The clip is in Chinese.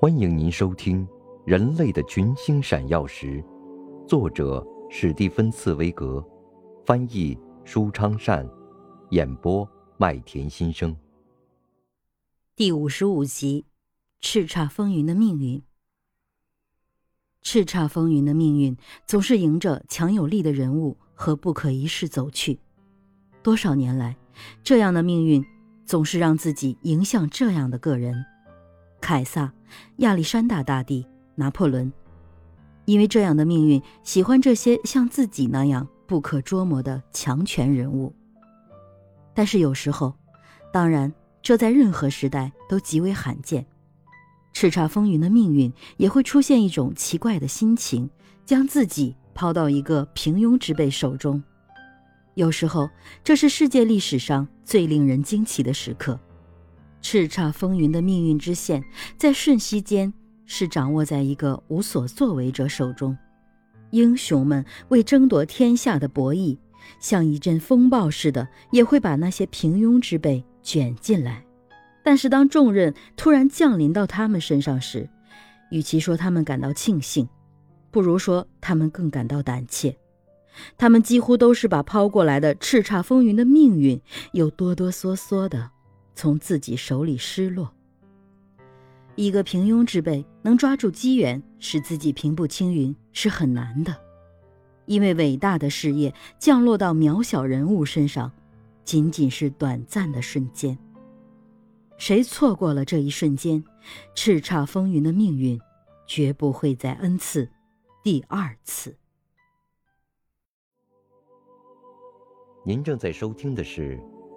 欢迎您收听《人类的群星闪耀时》，作者史蒂芬·茨威格，翻译舒昌善，演播麦田心声。第五十五集：叱咤风云的命运。叱咤风云的命运总是迎着强有力的人物和不可一世走去。多少年来，这样的命运总是让自己迎向这样的个人。凯撒、亚历山大大帝、拿破仑，因为这样的命运，喜欢这些像自己那样不可捉摸的强权人物。但是有时候，当然，这在任何时代都极为罕见。叱咤风云的命运也会出现一种奇怪的心情，将自己抛到一个平庸之辈手中。有时候，这是世界历史上最令人惊奇的时刻。叱咤风云的命运之线，在瞬息间是掌握在一个无所作为者手中。英雄们为争夺天下的博弈，像一阵风暴似的，也会把那些平庸之辈卷进来。但是，当重任突然降临到他们身上时，与其说他们感到庆幸，不如说他们更感到胆怯。他们几乎都是把抛过来的叱咤风云的命运，又哆哆嗦嗦的。从自己手里失落。一个平庸之辈能抓住机缘，使自己平步青云是很难的，因为伟大的事业降落到渺小人物身上，仅仅是短暂的瞬间。谁错过了这一瞬间，叱咤风云的命运，绝不会再恩赐第二次。您正在收听的是。